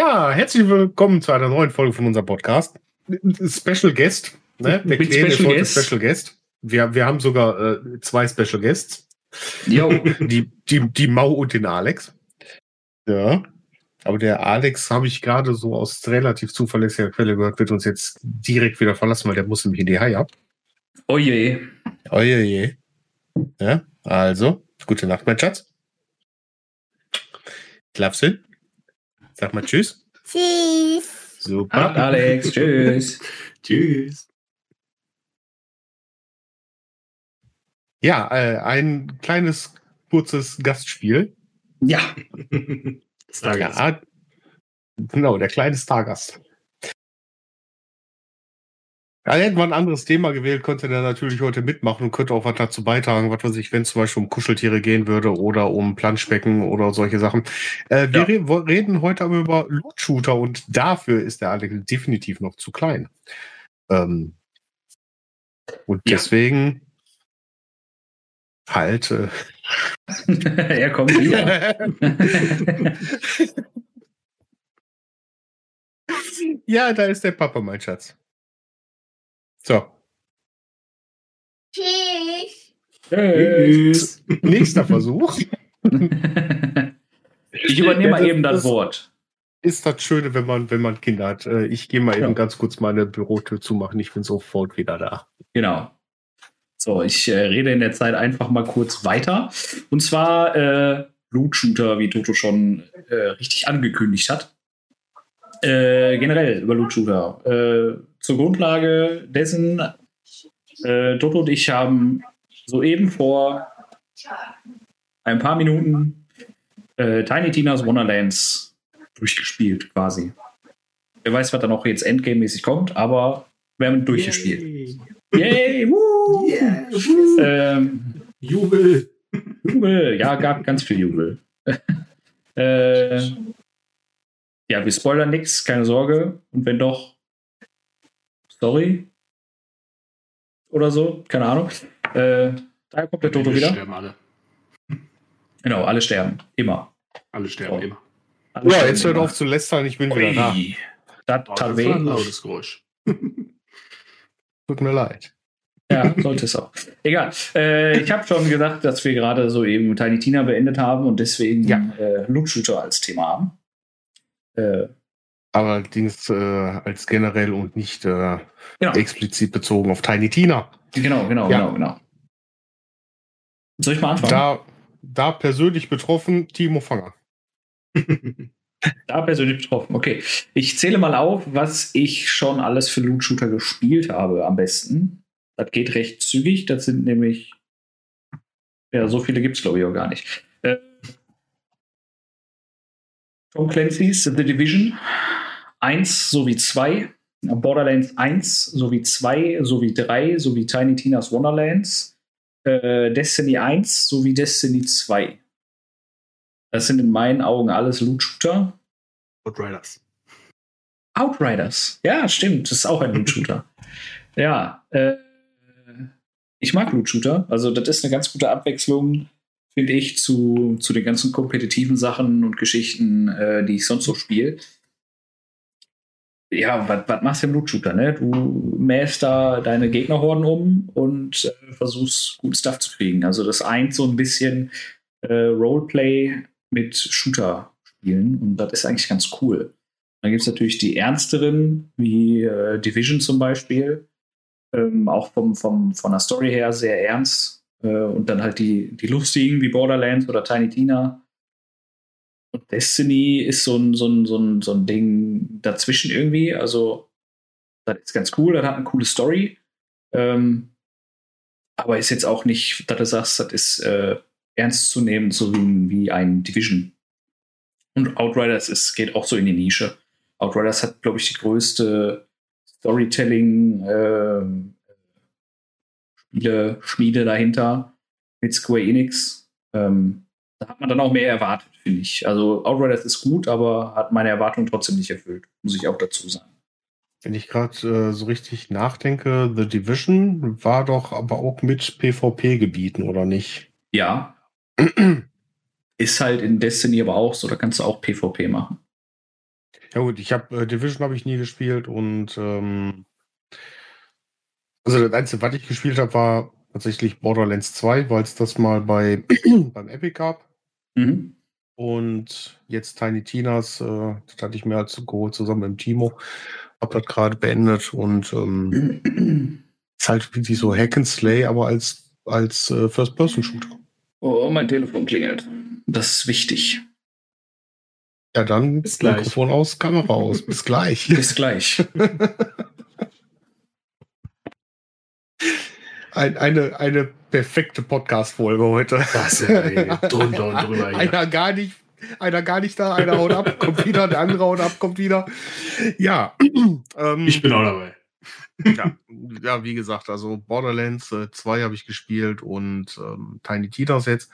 Ja, herzlich willkommen zu einer neuen Folge von unserem Podcast. Special Guest. Ne? Der Kleine ist heute Guest. Special Guest. Wir, wir haben sogar äh, zwei Special Guests. Jo. Die, die, die Mau und den Alex. Ja. Aber der Alex habe ich gerade so aus relativ zuverlässiger Quelle gehört, wird uns jetzt direkt wieder verlassen, weil der muss nämlich in die Haie ab. Oje. Oje. Ja, also, gute Nacht, mein Schatz. Schlafst hin? Sag mal Tschüss. Tschüss. Super. Alex, tschüss. tschüss. Ja, äh, ein kleines, kurzes Gastspiel. Ja. Stargast. Ja, genau, der kleine Stargast. Ja, hätten wir ein anderes Thema gewählt, könnte der natürlich heute mitmachen und könnte auch was dazu beitragen, was weiß ich, wenn es zum Beispiel um Kuscheltiere gehen würde oder um Planschbecken oder solche Sachen. Äh, wir ja. re reden heute aber über Loot-Shooter und dafür ist der Alex definitiv noch zu klein. Ähm, und ja. deswegen halt. Äh, er kommt wieder. ja, da ist der Papa, mein Schatz. So. Tschüss. Tschüss. Nächster Versuch. ich übernehme mal eben das, Wort. Ist das Schöne, wenn man, wenn man Kinder hat. Äh, ich gehe mal ja. eben ganz kurz meine Bürotür zumachen. Ich bin sofort wieder da. Genau. So, ich äh, rede in der Zeit einfach mal kurz weiter. Und zwar äh, Loot Shooter, wie Toto schon äh, richtig angekündigt hat. Äh, generell über Loot Shooter. Äh, zur Grundlage dessen, äh, Toto und ich haben soeben vor ein paar Minuten äh, Tiny Tina's Wonderlands durchgespielt, quasi. Wer weiß, was da noch jetzt Endgame-mäßig kommt, aber wir haben durchgespielt. Yay! Yay! Woo! Yeah, ähm, Jubel! Jubel! Ja, gab ganz viel Jubel. äh, ja, wir spoilern nichts, keine Sorge. Und wenn doch, sorry. Oder so, keine Ahnung. Äh, daher kommt der Toto wieder. sterben alle. Genau, alle sterben. Immer. Alle sterben so. immer. Alle ja, jetzt hört auf zu lästern, ich bin Ui. wieder da. Das, oh, das war ein lautes Geräusch. Tut mir leid. Ja, sollte es auch. Egal. Äh, ich habe schon gesagt, dass wir gerade so eben Tiny Tina beendet haben und deswegen ja. äh, Loot Shooter als Thema haben. Äh, Allerdings äh, als generell und nicht äh, genau. explizit bezogen auf Tiny Tina. Genau, genau, ja. genau, genau. Soll ich mal anfangen? Da, da persönlich betroffen, Timo Fanger. da persönlich betroffen, okay. Ich zähle mal auf, was ich schon alles für Loot-Shooter gespielt habe am besten. Das geht recht zügig, das sind nämlich, ja, so viele gibt es glaube ich auch gar nicht. Tom Clancy's The Division 1 sowie 2, Borderlands 1 sowie 2 sowie 3 sowie Tiny Tina's Wonderlands, äh, Destiny 1 sowie Destiny 2. Das sind in meinen Augen alles Loot-Shooter. Outriders. Outriders. Ja, stimmt. Das ist auch ein Loot-Shooter. ja. Äh, ich mag Loot-Shooter. Also, das ist eine ganz gute Abwechslung finde ich, zu, zu den ganzen kompetitiven Sachen und Geschichten, äh, die ich sonst so spiele. Ja, was machst du im Loot-Shooter, ne? Du mähst da deine Gegnerhorden um und äh, versuchst, gut Stuff zu kriegen. Also das eint so ein bisschen äh, Roleplay mit Shooter-Spielen und das ist eigentlich ganz cool. Dann gibt es natürlich die ernsteren, wie äh, Division zum Beispiel. Ähm, auch vom, vom, von der Story her sehr ernst und dann halt die, die lustigen wie Borderlands oder Tiny Tina. Und Destiny ist so ein, so ein, so ein, so ein Ding dazwischen irgendwie. Also, das ist ganz cool, das hat eine coole Story. Ähm, aber ist jetzt auch nicht, dass du sagst, das ist äh, ernst zu nehmen, so wie, wie ein Division. Und Outriders ist, geht auch so in die Nische. Outriders hat, glaube ich, die größte Storytelling, äh, Spiele, Schmiede dahinter mit Square Enix. Ähm, da hat man dann auch mehr erwartet, finde ich. Also Outriders ist gut, aber hat meine Erwartungen trotzdem nicht erfüllt, muss ich auch dazu sagen. Wenn ich gerade äh, so richtig nachdenke, The Division war doch aber auch mit PvP-Gebieten, oder nicht? Ja. ist halt in Destiny aber auch so, da kannst du auch PvP machen. Ja gut, ich habe äh, Division habe ich nie gespielt und ähm, also das Einzige, was ich gespielt habe, war tatsächlich Borderlands 2, weil es das mal bei beim Epic gab. Mhm. Und jetzt Tiny Tinas, äh, das hatte ich mir halt geholt zusammen mit dem Timo. Hab das gerade beendet und ähm, ist halt wie so Hack and Slay, aber als, als äh, First-Person-Shooter. Oh, mein Telefon klingelt. Das ist wichtig. Ja, dann Bis gleich. Mikrofon aus, Kamera aus. Bis gleich. Bis gleich. Ein, eine, eine perfekte Podcast-Folge heute. Was, ey, drunter und drüber. Einer gar nicht, einer gar nicht da, einer haut ab, kommt wieder, der andere haut ab, kommt wieder. Ja. Ähm, ich bin auch dabei. Ja, ja, wie gesagt, also Borderlands 2 äh, habe ich gespielt und ähm, Tiny Titas jetzt.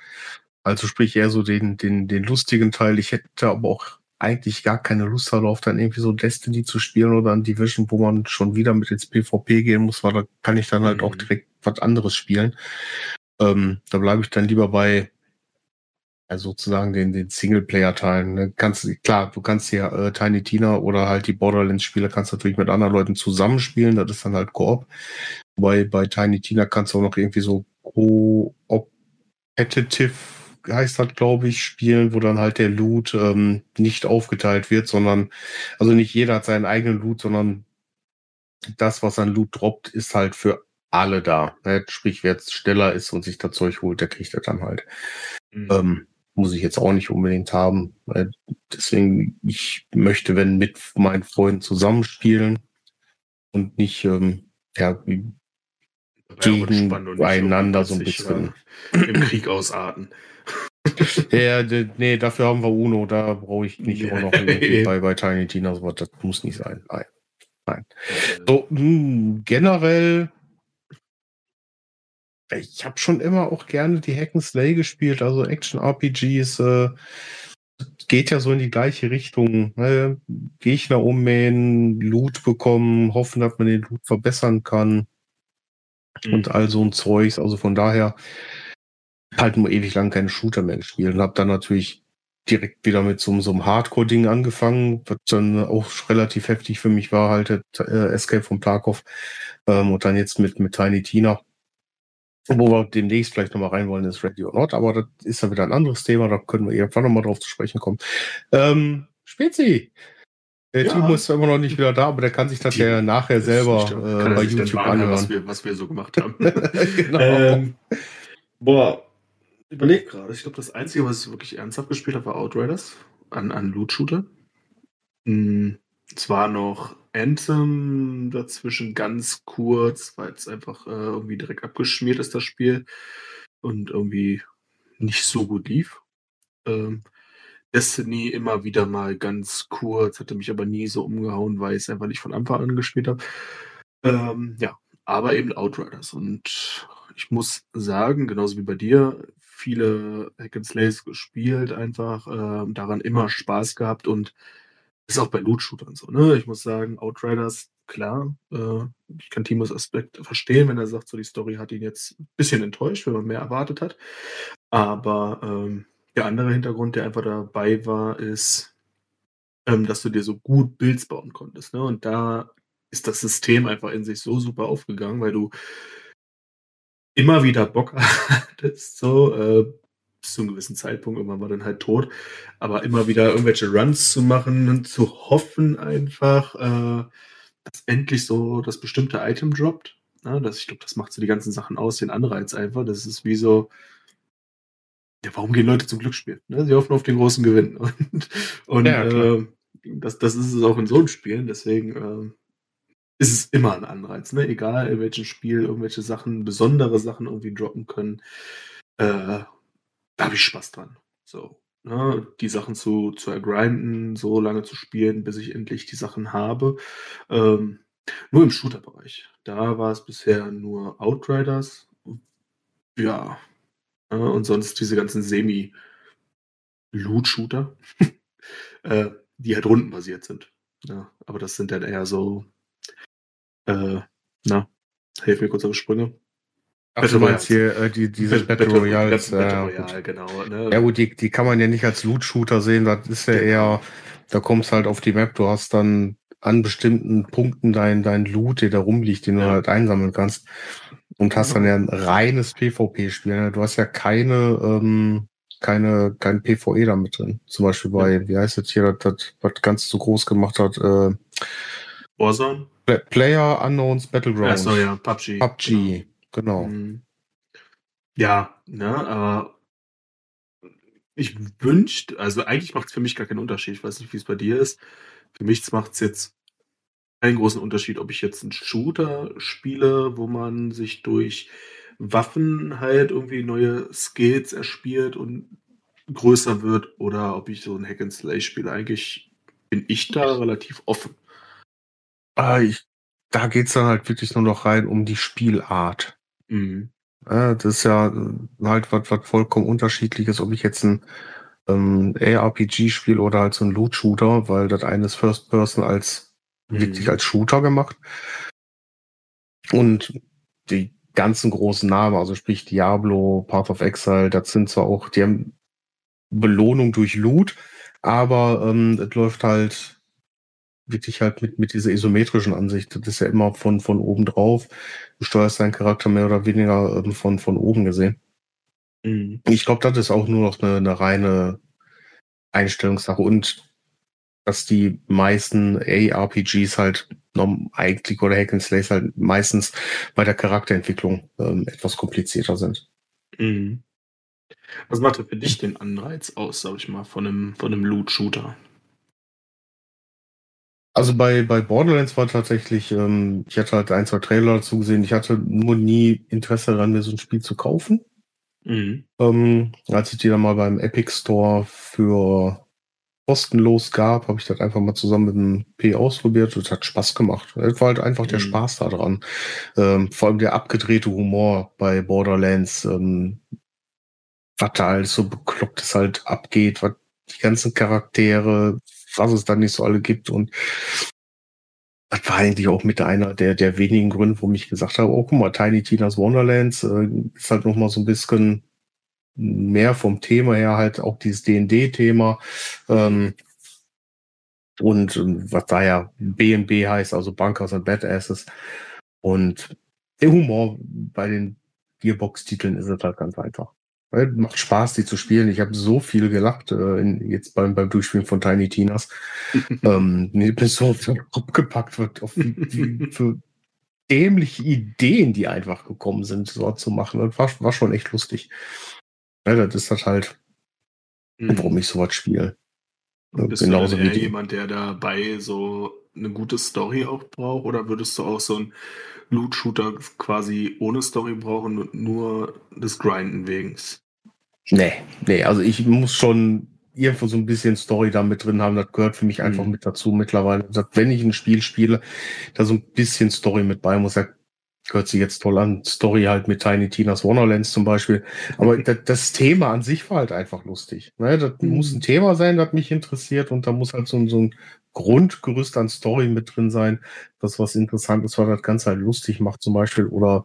Also sprich eher so den, den, den lustigen Teil. Ich hätte aber auch eigentlich gar keine Lust darauf, dann irgendwie so Destiny zu spielen oder ein Division, wo man schon wieder mit ins PvP gehen muss, weil da kann ich dann halt mhm. auch direkt was anderes spielen. Ähm, da bleibe ich dann lieber bei ja, sozusagen den, den Singleplayer-Teilen. Ne? Kannst, klar, du kannst ja äh, Tiny Tina oder halt die Borderlands-Spiele kannst natürlich mit anderen Leuten zusammenspielen, das ist dann halt Koop. Wobei bei Tiny Tina kannst du auch noch irgendwie so Co-Competitive heißt das, glaube ich, spielen, wo dann halt der Loot ähm, nicht aufgeteilt wird, sondern, also nicht jeder hat seinen eigenen Loot, sondern das, was an Loot droppt, ist halt für alle da. Ne? Sprich, wer jetzt schneller ist und sich das Zeug holt, der kriegt das dann halt. Mhm. Ähm, muss ich jetzt auch nicht unbedingt haben. Deswegen, ich möchte, wenn mit meinen Freunden zusammenspielen und nicht ähm, ja, gegeneinander so ein bisschen im Krieg ausarten. ja, nee, dafür haben wir Uno, da brauche ich nicht immer noch bei, bei Tiny Tina, so das muss nicht sein. Nein. Nein. So, mh, hm, generell, ich habe schon immer auch gerne die Hack and Slay gespielt, also Action-RPGs, äh, geht ja so in die gleiche Richtung. Ne? Gegner ummähen, Loot bekommen, hoffen, dass man den Loot verbessern kann mhm. und all so ein Zeugs. Also von daher, halt nur ewig lang keine Shooter mehr gespielt und habe dann natürlich direkt wieder mit so, so einem Hardcore-Ding angefangen, was dann auch relativ heftig für mich war, halt äh, Escape von Tarkov ähm, und dann jetzt mit, mit Tiny Tina. Wo wir demnächst vielleicht nochmal rein wollen, ist Ready or Not, aber das ist dann wieder ein anderes Thema, da können wir irgendwann nochmal drauf zu sprechen kommen. Ähm, Spezi! Der ja. Timo ist zwar immer noch nicht wieder da, aber der kann sich das ja nachher selber äh, bei YouTube anhören. Was wir, was wir so gemacht haben. genau. Ähm, boah, überlege gerade. Ich glaube, das Einzige, was ich wirklich ernsthaft gespielt habe, war Outriders an, an Loot-Shooter. Hm, es war noch Anthem dazwischen ganz kurz, weil es einfach äh, irgendwie direkt abgeschmiert ist, das Spiel. Und irgendwie nicht so gut lief. Ähm, Destiny immer wieder mal ganz kurz, hatte mich aber nie so umgehauen, weil ich es einfach nicht von Anfang an gespielt habe. Ähm, ja, aber eben Outriders. Und ich muss sagen, genauso wie bei dir, viele Hack and Slays gespielt, einfach äh, daran immer Spaß gehabt und ist auch bei Loot-Shootern so, ne? Ich muss sagen, Outriders, klar, äh, ich kann Timos Aspekt verstehen, wenn er sagt, so die Story hat ihn jetzt ein bisschen enttäuscht, wenn man mehr erwartet hat. Aber ähm, der andere Hintergrund, der einfach dabei war, ist, ähm, dass du dir so gut Builds bauen konntest. Ne? Und da ist das System einfach in sich so super aufgegangen, weil du immer wieder Bock hattest, so, äh, bis zu einem gewissen Zeitpunkt, irgendwann war dann halt tot, aber immer wieder irgendwelche Runs zu machen und zu hoffen einfach, äh, dass endlich so das bestimmte Item droppt. Ja, das, ich glaube, das macht so die ganzen Sachen aus, den Anreiz einfach. Das ist wie so, ja, warum gehen Leute zum Glücksspiel? Ne? Sie hoffen auf den großen Gewinn. Und, und ja, äh, das, das ist es auch in so einem Spielen. Deswegen äh, ist es immer ein Anreiz, ne? Egal in welchem Spiel irgendwelche Sachen, besondere Sachen irgendwie droppen können. Äh, da habe ich Spaß dran. So, ne? Die Sachen zu, zu ergrinden, so lange zu spielen, bis ich endlich die Sachen habe. Ähm, nur im Shooter-Bereich. Da war es bisher nur Outriders. Ja. Ne? Und sonst diese ganzen Semi-Loot-Shooter, äh, die halt rundenbasiert sind. Ja, aber das sind dann eher so äh, na, helf mir kurz auf Sprünge. Ach, Battle du meinst hier äh, die, diese Battle, Battle Royale. Battle, Battle Royale, genau. Ne? Ja gut, die, die kann man ja nicht als Loot-Shooter sehen, das ist ja genau. eher da kommst halt auf die Map, du hast dann an bestimmten Punkten dein, dein Loot, der da rumliegt, den du halt einsammeln kannst. Und hast dann ja ein reines PvP-Spiel. Ne? Du hast ja keine, ähm, keine, kein PvE da mit drin. Zum Beispiel bei, ja. wie heißt jetzt hier, das, das, was ganz zu groß gemacht hat, äh, Warzone? Player Unknowns Battlegrounds. Achso, ja, PUBG. PUBG, genau. Genau. Mhm. Ja, ne, aber ich wünschte, also eigentlich macht es für mich gar keinen Unterschied. Ich weiß nicht, wie es bei dir ist. Für mich macht es jetzt keinen großen Unterschied, ob ich jetzt einen Shooter spiele, wo man sich durch Waffen halt irgendwie neue Skills erspielt und größer wird, oder ob ich so ein Hack and Slay spiele. Eigentlich bin ich da relativ offen. Ah, ich, da geht's dann halt wirklich nur noch rein um die Spielart. Mhm. Ja, das ist ja äh, halt was, was vollkommen unterschiedliches, ob ich jetzt ein ähm, ARPG spiele oder halt so ein Loot-Shooter, weil das eine ist First Person als mhm. wirklich als Shooter gemacht. Und die ganzen großen Namen, also sprich Diablo, Path of Exile, das sind zwar auch, die haben Belohnung durch Loot, aber ähm, es läuft halt wirklich halt mit, mit dieser isometrischen Ansicht. Das ist ja immer von, von oben drauf. Du steuerst deinen Charakter mehr oder weniger ähm, von, von oben gesehen. Mhm. Ich glaube, das ist auch nur noch eine, eine reine Einstellungssache und dass die meisten ARPGs halt eigentlich oder Hack and Slays halt meistens bei der Charakterentwicklung ähm, etwas komplizierter sind. Mhm. Was macht für dich den Anreiz aus, sag ich mal, von einem, von einem Loot-Shooter? Also bei, bei Borderlands war tatsächlich, ähm, ich hatte halt ein, zwei Trailer dazu gesehen, ich hatte nur nie Interesse daran, mir so ein Spiel zu kaufen. Mhm. Ähm, als ich die dann mal beim Epic Store für kostenlos gab, habe ich das einfach mal zusammen mit dem P ausprobiert. Das hat Spaß gemacht. Es war halt einfach mhm. der Spaß daran. Ähm, vor allem der abgedrehte Humor bei Borderlands, ähm, was da alles so beklopptes halt abgeht, was die ganzen Charaktere, was es dann nicht so alle gibt. Und das war eigentlich auch mit einer der, der wenigen Gründe, wo ich gesagt habe, oh, guck mal, Tiny Tina's Wonderlands äh, ist halt noch mal so ein bisschen mehr vom Thema her halt auch dieses D&D-Thema. Ähm, und was da ja BNB heißt, also Bunkers and Badasses. Und der Humor bei den Gearbox-Titeln ist es halt ganz einfach. Macht Spaß, die zu spielen. Ich habe so viel gelacht äh, in, jetzt beim, beim Durchspielen von Tiny Tinas. ähm, mir bin so auf den Kopf gepackt wird, auf wie, wie für dämliche Ideen, die einfach gekommen sind, so zu machen. Das war, war schon echt lustig. Ja, das ist das halt, mhm. warum ich sowas spiele. Bist Genauso du eher jemand, der dabei so eine gute Story auch braucht? Oder würdest du auch so einen Loot-Shooter quasi ohne Story brauchen und nur des Grinden wegen? Nee, nee, also ich muss schon irgendwo so ein bisschen Story da mit drin haben. Das gehört für mich einfach mhm. mit dazu mittlerweile. Dass, wenn ich ein Spiel spiele, da so ein bisschen Story mit bei muss. Ja, hört sich jetzt toll an. Story halt mit Tiny Tina's Wonderlands zum Beispiel. Aber das, das Thema an sich war halt einfach lustig. Ne? Das mhm. muss ein Thema sein, das mich interessiert und da muss halt so, so ein Grundgerüst an Story mit drin sein, das was interessant ist, was das Ganze halt lustig macht zum Beispiel oder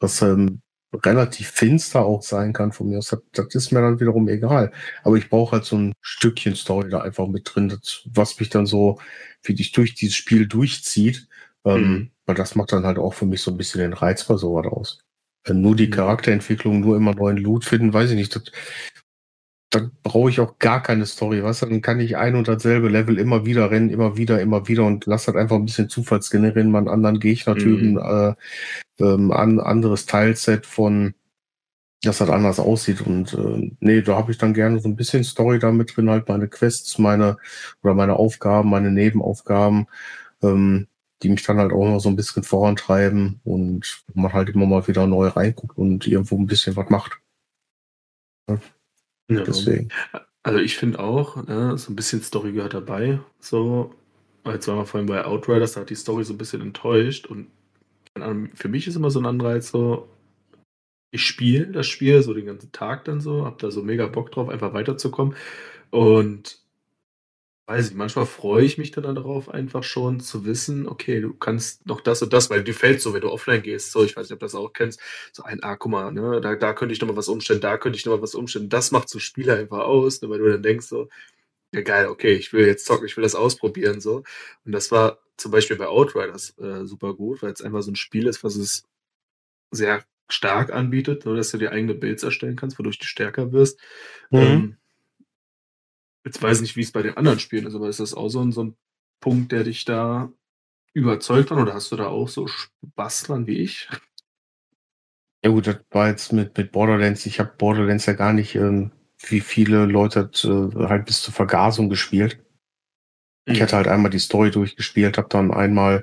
was ähm, relativ finster auch sein kann von mir aus. Das, das ist mir dann wiederum egal. Aber ich brauche halt so ein Stückchen Story da einfach mit drin, das, was mich dann so, wie dich durch dieses Spiel durchzieht. Ähm, mhm. Weil das macht dann halt auch für mich so ein bisschen den Reiz bei sowas aus. Wenn nur die Charakterentwicklung, nur immer neuen Loot finden, weiß ich nicht. Das, dann brauche ich auch gar keine Story, was? Dann kann ich ein und dasselbe Level immer wieder rennen, immer wieder, immer wieder und lass halt einfach ein bisschen Zufallsgenerieren, mal einen anderen Gegnertypen, mhm. äh, ähm, an anderes Teilset von, das halt anders aussieht. Und äh, nee, da habe ich dann gerne so ein bisschen Story da mit drin, halt meine Quests, meine oder meine Aufgaben, meine Nebenaufgaben. Ähm, die mich dann halt auch noch so ein bisschen vorantreiben und man halt immer mal wieder neu reinguckt und irgendwo ein bisschen was macht. Ja, Deswegen. Also ich finde auch, ne, so ein bisschen Story gehört dabei. So, jetzt waren wir vorhin bei Outriders, da hat die Story so ein bisschen enttäuscht und für mich ist immer so ein Anreiz so, ich spiele das Spiel so den ganzen Tag dann so, hab da so mega Bock drauf, einfach weiterzukommen und Weiß ich, manchmal freue ich mich dann darauf, einfach schon zu wissen, okay, du kannst noch das und das, weil dir fällt so, wenn du offline gehst, so, ich weiß nicht, ob du das auch kennst, so ein, ah, guck mal, ne, da, da könnte ich noch mal was umstellen, da könnte ich noch mal was umstellen. Das macht so Spiele einfach aus, ne, weil du dann denkst so, ja geil, okay, ich will jetzt zocken, ich will das ausprobieren so. Und das war zum Beispiel bei Outriders äh, super gut, weil es einfach so ein Spiel ist, was es sehr stark anbietet, nur dass du dir eigene Builds erstellen kannst, wodurch du stärker wirst. Mhm. Ähm, jetzt weiß ich nicht, wie es bei den anderen Spielen ist, aber ist das auch so ein, so ein Punkt, der dich da überzeugt hat oder hast du da auch so Spaß dran wie ich? Ja gut, das war jetzt mit, mit Borderlands, ich habe Borderlands ja gar nicht, ähm, wie viele Leute äh, halt bis zur Vergasung gespielt. Ich mhm. hatte halt einmal die Story durchgespielt, habe dann einmal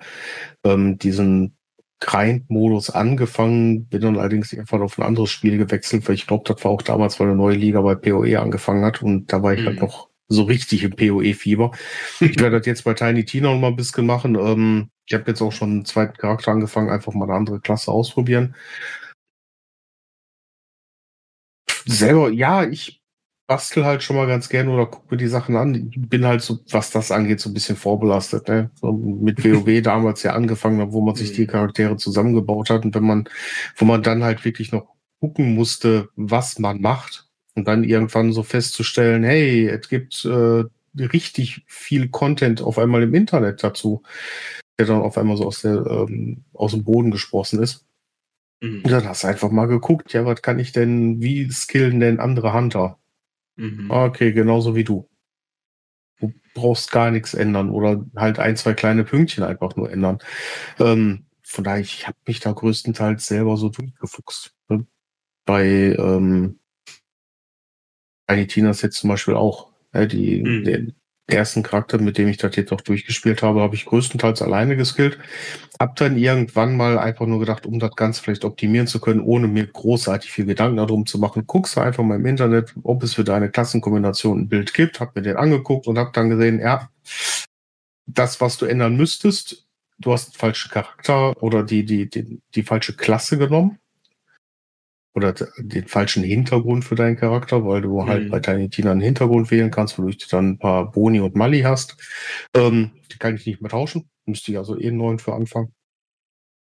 ähm, diesen Grind-Modus angefangen, bin dann allerdings einfach auf ein anderes Spiel gewechselt, weil ich glaube, das war auch damals, weil eine neue Liga bei PoE angefangen hat und da war ich halt mhm. halt noch so richtig im PoE-Fieber. ich werde das jetzt bei Tiny Tina noch mal ein bisschen machen. Ähm, ich habe jetzt auch schon einen zweiten Charakter angefangen, einfach mal eine andere Klasse ausprobieren. Selber, ja, ich bastel halt schon mal ganz gerne oder gucke mir die Sachen an. Ich bin halt so, was das angeht, so ein bisschen vorbelastet. Ne? So mit WoW damals ja angefangen hat, wo man sich die mhm. Charaktere zusammengebaut hat und wenn man, wo man dann halt wirklich noch gucken musste, was man macht und dann irgendwann so festzustellen, hey, es gibt äh, richtig viel Content auf einmal im Internet dazu, der dann auf einmal so aus, der, ähm, aus dem Boden gesprossen ist. Mhm. Und dann hast du einfach mal geguckt, ja, was kann ich denn, wie skillen denn andere Hunter? Mhm. Okay, genauso wie du. Du brauchst gar nichts ändern oder halt ein, zwei kleine Pünktchen einfach nur ändern. Ähm, von daher, ich habe mich da größtenteils selber so durchgefuchst. Ne? Bei ähm, Tiny Tinas jetzt zum Beispiel auch. Äh, die, mhm. der, ersten Charakter, mit dem ich das jetzt auch durchgespielt habe, habe ich größtenteils alleine geskillt. Hab dann irgendwann mal einfach nur gedacht, um das Ganze vielleicht optimieren zu können, ohne mir großartig viel Gedanken darum zu machen, guckst du einfach mal im Internet, ob es für deine Klassenkombination ein Bild gibt, hab mir den angeguckt und hab dann gesehen, ja, das, was du ändern müsstest, du hast den falschen Charakter oder die, die, die, die falsche Klasse genommen oder den falschen Hintergrund für deinen Charakter, weil du halt mhm. halt bei Tiny Tina einen Hintergrund wählen kannst, wodurch du dann ein paar Boni und Mali hast. Ähm, die kann ich nicht mehr tauschen. Müsste ich also eh einen neuen für anfangen.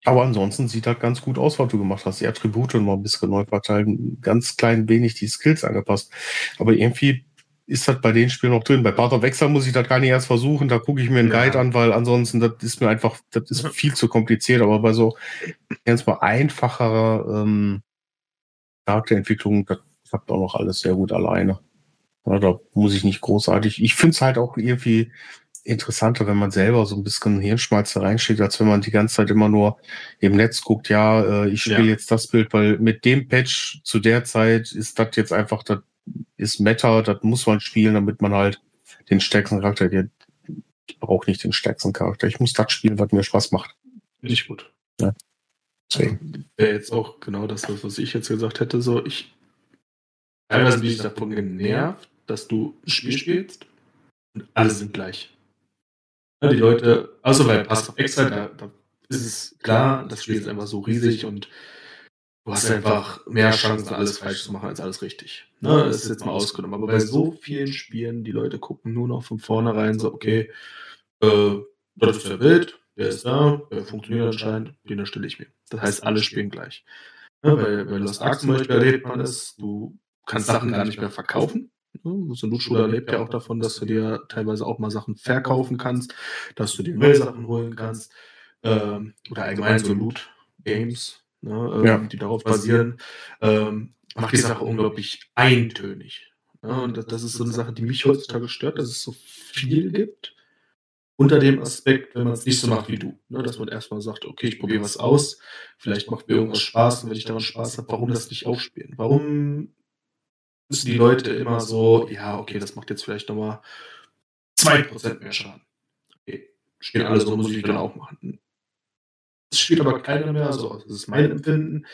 Aber ansonsten sieht halt ganz gut aus, was du gemacht hast. Die Attribute noch ein bisschen neu verteilen, ganz klein wenig die Skills angepasst. Aber irgendwie ist das bei den Spielen noch drin. Bei Path of Exile muss ich das gar nicht erst versuchen. Da gucke ich mir einen ja. Guide an, weil ansonsten das ist mir einfach, das ist viel zu kompliziert. Aber bei so ganz mal einfacherer ähm, Charakterentwicklung, das klappt auch noch alles sehr gut alleine. Ja, da muss ich nicht großartig. Ich finde es halt auch irgendwie interessanter, wenn man selber so ein bisschen Hirnschmalz da reinsteht, als wenn man die ganze Zeit immer nur im Netz guckt, ja, äh, ich spiele ja. jetzt das Bild, weil mit dem Patch zu der Zeit ist das jetzt einfach, das ist Meta, das muss man spielen, damit man halt den stärksten Charakter, ich brauche nicht den stärksten Charakter, ich muss das spielen, was mir Spaß macht. Nicht gut. Ja. Deswegen. Wäre jetzt auch genau das, was ich jetzt gesagt hätte. So, ich teilweise bin ich davon genervt, dass du ein Spiel spielst und alle sind gleich. Ja, die Leute, außer bei Pass of Exile, da, da ist es klar, das Spiel ist einfach so riesig und du hast einfach mehr Chancen, alles falsch zu machen als alles richtig. Ne, das ist jetzt mal ausgenommen. Aber bei so vielen Spielen, die Leute gucken nur noch von vornherein so, okay, äh, das ist der Bild, der ist da, der funktioniert anscheinend, den erstelle ich mir. Das heißt, alle spielen gleich. Ja, bei, bei Lost Ark zum Beispiel erlebt man es, du kannst Sachen gar nicht mehr verkaufen. So ein Loot-Shooter lebt ja auch davon, dass du dir teilweise auch mal Sachen verkaufen kannst, dass du dir neue Sachen holen kannst. Ähm, oder allgemein so Loot-Games, ne, ähm, ja. die darauf basieren, ähm, macht die Sache unglaublich eintönig. Ja, und das, das, ist so eine Sache, die mich heutzutage stört, dass es so viel gibt unter dem Aspekt, wenn man es nicht so macht wie du. Ne? Dass man erstmal sagt, okay, ich probiere was aus, vielleicht macht mir irgendwas Spaß und wenn ich daran Spaß habe, warum das nicht aufspielen? Warum müssen die Leute immer so, ja, okay, das macht jetzt vielleicht nochmal 2% mehr Schaden. Okay, spielen alle so, muss ich dann auch machen. Das spielt aber keiner mehr, also das ist mein Empfinden.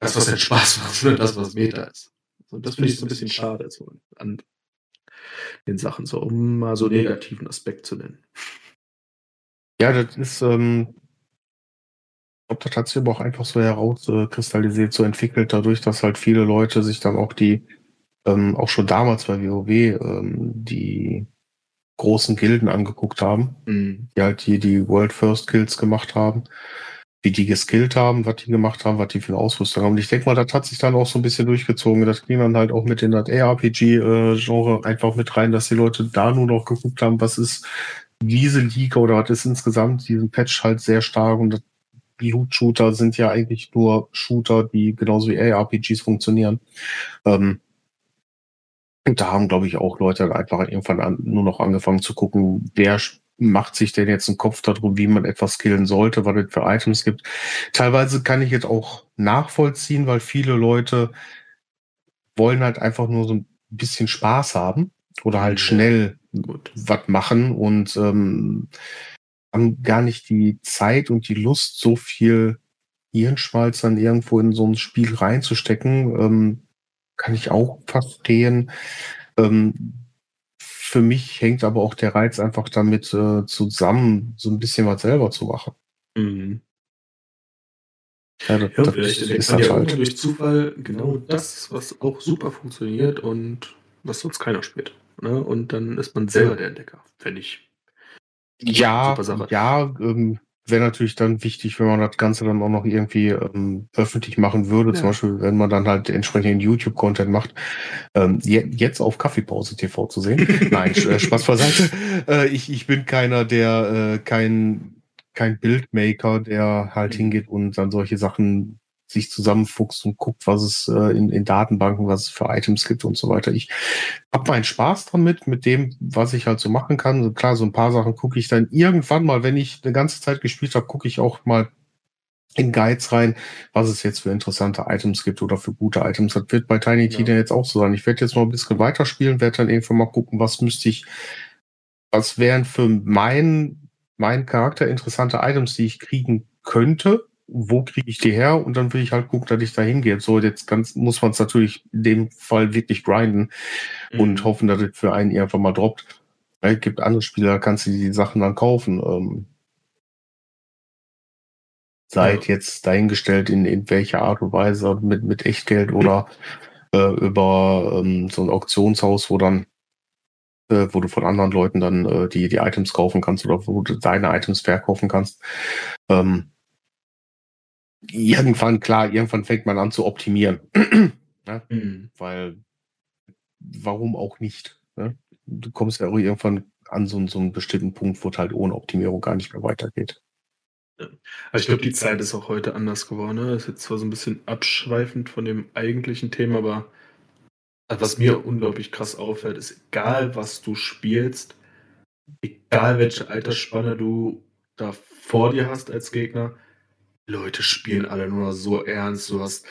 Das, was jetzt Spaß macht, ne? das, was Meta ist. Und das finde ich so ein bisschen schade. So an den Sachen, so um mal so negativen Aspekt zu nennen. Ja, das ist, ähm, ich glaube, das hat sich aber auch einfach so herauskristallisiert, so entwickelt, dadurch, dass halt viele Leute sich dann auch die, ähm, auch schon damals bei WoW, ähm, die großen Gilden angeguckt haben, mhm. die halt hier die World First Kills gemacht haben. Wie die geskillt haben, was die gemacht haben, was die für eine Ausrüstung haben. Und ich denke mal, das hat sich dann auch so ein bisschen durchgezogen. Das ging dann halt auch mit in das ARPG-Genre äh, einfach mit rein, dass die Leute da nur noch geguckt haben, was ist diese Liga oder was ist insgesamt diesen Patch halt sehr stark und das Loot-Shooter sind ja eigentlich nur Shooter, die genauso wie ARPGs funktionieren. Ähm, da haben, glaube ich, auch Leute einfach irgendwann an, nur noch angefangen zu gucken, wer macht sich denn jetzt einen Kopf darum, wie man etwas skillen sollte, was es für Items gibt. Teilweise kann ich jetzt auch nachvollziehen, weil viele Leute wollen halt einfach nur so ein bisschen Spaß haben oder halt schnell was machen und ähm, haben gar nicht die Zeit und die Lust, so viel Hirnschmalz dann irgendwo in so ein Spiel reinzustecken. Ähm, kann ich auch verstehen. Ähm, für mich hängt aber auch der Reiz einfach damit äh, zusammen, so ein bisschen was selber zu machen. Mhm. Ja, das, ja, das vielleicht ist ja halt. durch Zufall genau das, was auch super funktioniert und was sonst keiner spielt. Ne? Und dann ist man selber der Entdecker, fände ich. Ja, ja, ähm, wäre natürlich dann wichtig, wenn man das Ganze dann auch noch irgendwie ähm, öffentlich machen würde. Ja. Zum Beispiel, wenn man dann halt entsprechenden YouTube-Content macht. Ähm, je, jetzt auf Kaffeepause TV zu sehen. Nein, äh, Spaß beiseite. Äh, ich, ich bin keiner, der äh, kein, kein Bildmaker, der halt mhm. hingeht und dann solche Sachen sich zusammenfuchst und guckt, was es äh, in, in Datenbanken, was es für Items gibt und so weiter. Ich habe meinen Spaß damit, mit dem, was ich halt so machen kann. So, klar, so ein paar Sachen gucke ich dann irgendwann mal, wenn ich eine ganze Zeit gespielt habe, gucke ich auch mal in Guides rein, was es jetzt für interessante Items gibt oder für gute Items. Das wird bei Tiny ja. Tina jetzt auch so sein. Ich werde jetzt mal ein bisschen weiterspielen, werde dann irgendwann mal gucken, was müsste ich, was wären für meinen, meinen Charakter interessante Items, die ich kriegen könnte wo kriege ich die her? Und dann will ich halt gucken, dass ich da hingehe. So, jetzt ganz, muss man es natürlich in dem Fall wirklich grinden mhm. und hoffen, dass es für einen irgendwann mal droppt. Es gibt andere Spieler, da kannst du die Sachen dann kaufen. Ähm, seid ja. jetzt dahingestellt, in, in welcher Art und Weise, mit, mit Echtgeld oder äh, über ähm, so ein Auktionshaus, wo dann äh, wo du von anderen Leuten dann äh, die, die Items kaufen kannst oder wo du deine Items verkaufen kannst. Ähm, irgendwann, klar, irgendwann fängt man an zu optimieren. ne? mhm. Weil, warum auch nicht? Ne? Du kommst ja auch irgendwann an so, so einen bestimmten Punkt, wo es halt ohne Optimierung gar nicht mehr weitergeht. Also ich glaube, die Zeit ist auch heute anders geworden. Ne? Ist jetzt zwar so ein bisschen abschweifend von dem eigentlichen Thema, aber was mir unglaublich krass auffällt, ist, egal was du spielst, egal welche Altersspanne du da vor dir hast als Gegner, Leute spielen alle nur so ernst, sowas.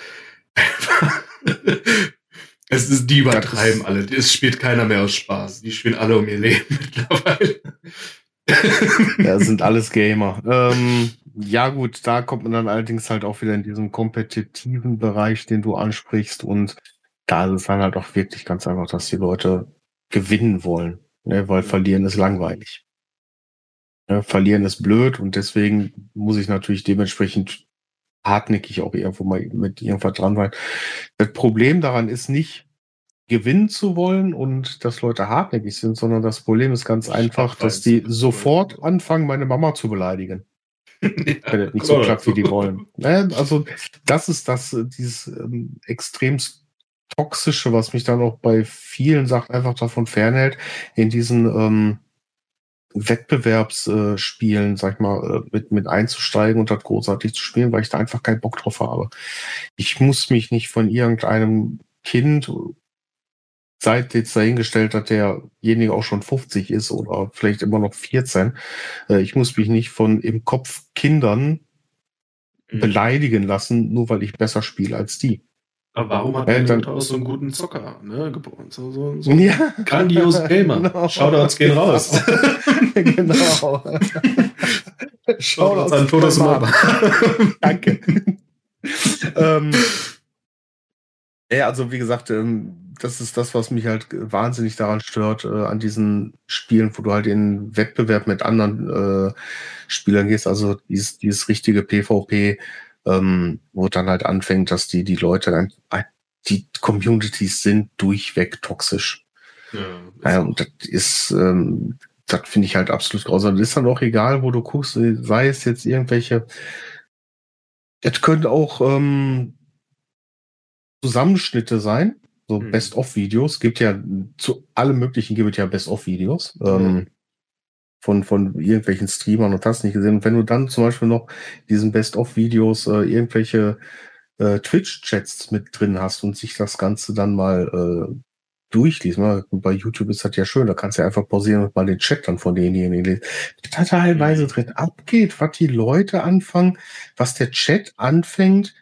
es ist, die übertreiben alle. Es spielt keiner mehr aus Spaß. Die spielen alle um ihr Leben mittlerweile. ja, sind alles Gamer. Ähm, ja, gut, da kommt man dann allerdings halt auch wieder in diesen kompetitiven Bereich, den du ansprichst. Und da ist es dann halt auch wirklich ganz einfach, dass die Leute gewinnen wollen. Ne? Weil verlieren ist langweilig. Ja, verlieren ist blöd und deswegen muss ich natürlich dementsprechend hartnäckig auch irgendwo mal mit irgendwas dran sein. Das Problem daran ist nicht, gewinnen zu wollen und dass Leute hartnäckig sind, sondern das Problem ist ganz einfach, dass die sofort anfangen, meine Mama zu beleidigen. Wenn das nicht so klappt, wie die wollen. Also, das ist das, dieses ähm, extremst toxische, was mich dann auch bei vielen Sachen einfach davon fernhält, in diesen ähm, Wettbewerbsspielen, sag ich mal, äh, mit, mit einzusteigen und das großartig zu spielen, weil ich da einfach keinen Bock drauf habe. Ich muss mich nicht von irgendeinem Kind, seit jetzt dahingestellt hat, derjenige auch schon 50 ist oder vielleicht immer noch 14, äh, ich muss mich nicht von im Kopf Kindern mhm. beleidigen lassen, nur weil ich besser spiele als die. Aber warum hat äh, dann aus so einen guten Zocker ne, geboren? So, so, so ja. grandiose Gamer. Genau. Shoutouts gehen raus. genau. Shoutouts an Todes. Danke. ähm, ja, also wie gesagt, ähm, das ist das, was mich halt wahnsinnig daran stört, äh, an diesen Spielen, wo du halt in Wettbewerb mit anderen äh, Spielern gehst, also dieses, dieses richtige PvP, ähm, wo dann halt anfängt, dass die, die Leute dann, die Communities sind durchweg toxisch. Ja, ja und das ist, ähm, das finde ich halt absolut grausam. Das ist dann auch egal, wo du guckst, sei es jetzt irgendwelche Es können auch ähm, Zusammenschnitte sein, so hm. Best-of-Videos. Gibt ja zu allem Möglichen gibt es ja Best-of-Videos. Ähm, hm. Von, von irgendwelchen Streamern und hast nicht gesehen. Und wenn du dann zum Beispiel noch diesen Best-of-Videos äh, irgendwelche äh, Twitch-Chats mit drin hast und sich das Ganze dann mal äh, durchliest. Ne? Bei YouTube ist das ja schön, da kannst du ja einfach pausieren und mal den Chat dann von denjenigen lesen. Da teilweise drin abgeht, was die Leute anfangen, was der Chat anfängt,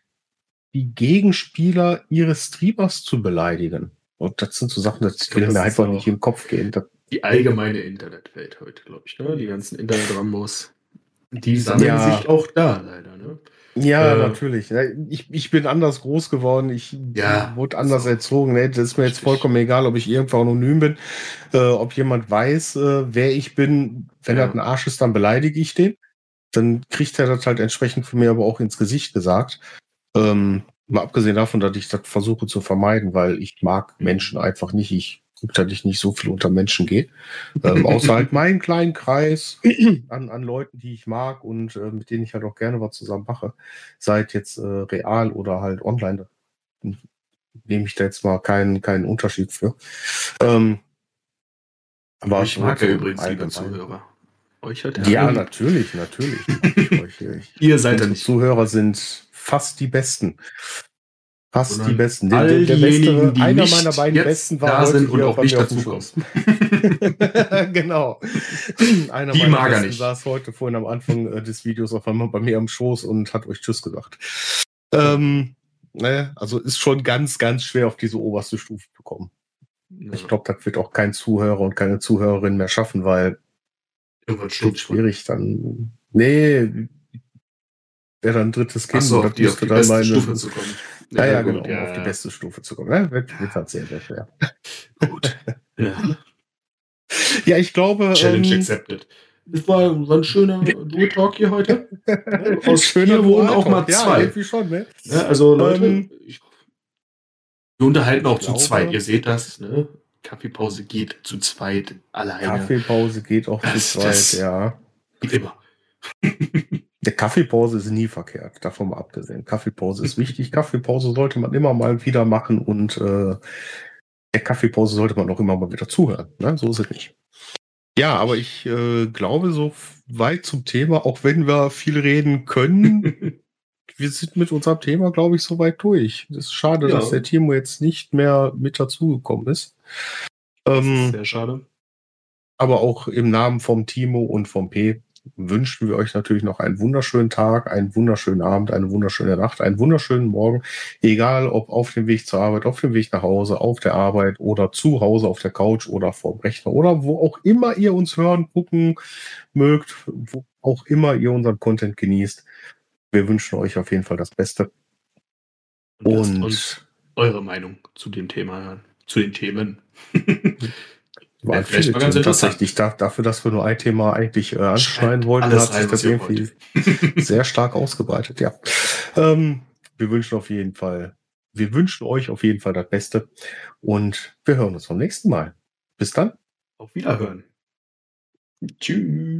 die Gegenspieler ihres Streamers zu beleidigen. Und das sind so Sachen, das will mir einfach nicht im Kopf gehen. Das die allgemeine Internetwelt heute, glaube ich. Ne? Die ganzen Internet-Rambos, die sammeln ja. sich auch da leider. Ne? Ja, äh, natürlich. Ich, ich bin anders groß geworden. Ich ja, wurde anders so. erzogen. Das ist mir jetzt vollkommen egal, ob ich irgendwo anonym bin, äh, ob jemand weiß, äh, wer ich bin. Wenn ja. er ein Arsch ist, dann beleidige ich den. Dann kriegt er das halt entsprechend von mir aber auch ins Gesicht gesagt. Ähm, mal abgesehen davon, dass ich das versuche zu vermeiden, weil ich mag mhm. Menschen einfach nicht. Ich gucke, dass ich nicht so viel unter Menschen gehe. Ähm, außer halt meinen kleinen Kreis an, an Leuten, die ich mag und äh, mit denen ich halt auch gerne was zusammen mache. Seit jetzt äh, real oder halt online. Nehme ich da jetzt mal keinen, keinen Unterschied für. Ähm, aber ich mag ja übrigens, liebe Zuhörer. Euch hat ja, natürlich, natürlich. ich, ich, Ihr seid ja nicht. Zuhörer sind fast die besten. Fast die besten. Den, all der diejenigen, die einer meiner beiden besten war da sind und auch nicht dazu kommen. genau. einer die meiner besten nicht. saß heute vorhin am Anfang äh, des Videos auf einmal bei mir am Schoß und hat euch Tschüss gesagt. Ähm, ne, also ist schon ganz, ganz schwer auf diese oberste Stufe zu kommen. Ja. Ich glaube, das wird auch kein Zuhörer und keine Zuhörerin mehr schaffen, weil Irgendwann stimmt schwierig dann. Nee, wäre dann ein drittes Kind. So, die, auf die beste meine, Stufe zu kommen. Ja, ja, genau, ja, um auf die beste Stufe zu kommen. Ja, wird, wird halt sehr, sehr schwer. Gut. ja. ja, ich glaube. Challenge ähm, accepted. Das war, war ein schöner Duo-Talk hier heute. Aus schöner wurden auch mal zwei. Ja, schon, ne? Ja, also Leute, ähm, ich, wir unterhalten auch zu zweit. Ihr seht das, ne? Kaffeepause geht zu zweit alleine. Kaffeepause geht auch das, zu zweit, ja. Geht immer. Der Kaffeepause ist nie verkehrt, davon mal abgesehen. Kaffeepause ist wichtig. Kaffeepause sollte man immer mal wieder machen und äh, der Kaffeepause sollte man auch immer mal wieder zuhören. Ne? So ist es nicht. Ja, aber ich äh, glaube, so weit zum Thema, auch wenn wir viel reden können, wir sind mit unserem Thema, glaube ich, so weit durch. Es ist schade, ja. dass der Timo jetzt nicht mehr mit dazugekommen ist. Ähm, ist sehr schade. Aber auch im Namen vom Timo und vom P wünschen wir euch natürlich noch einen wunderschönen Tag, einen wunderschönen Abend, eine wunderschöne Nacht, einen wunderschönen Morgen. Egal ob auf dem Weg zur Arbeit, auf dem Weg nach Hause, auf der Arbeit oder zu Hause auf der Couch oder vorm Rechner oder wo auch immer ihr uns hören, gucken mögt, wo auch immer ihr unseren Content genießt. Wir wünschen euch auf jeden Fall das Beste. Und, und eure Meinung zu dem Thema, zu den Themen. War ja, vielleicht mal ganz interessant. dafür, dass wir nur ein Thema eigentlich äh, anschneiden wollten, hat sich das irgendwie sehr stark ausgebreitet. Ja. Ähm, wir wünschen auf jeden Fall, wir wünschen euch auf jeden Fall das Beste und wir hören uns beim nächsten Mal. Bis dann. Auf Wiederhören. Tschüss.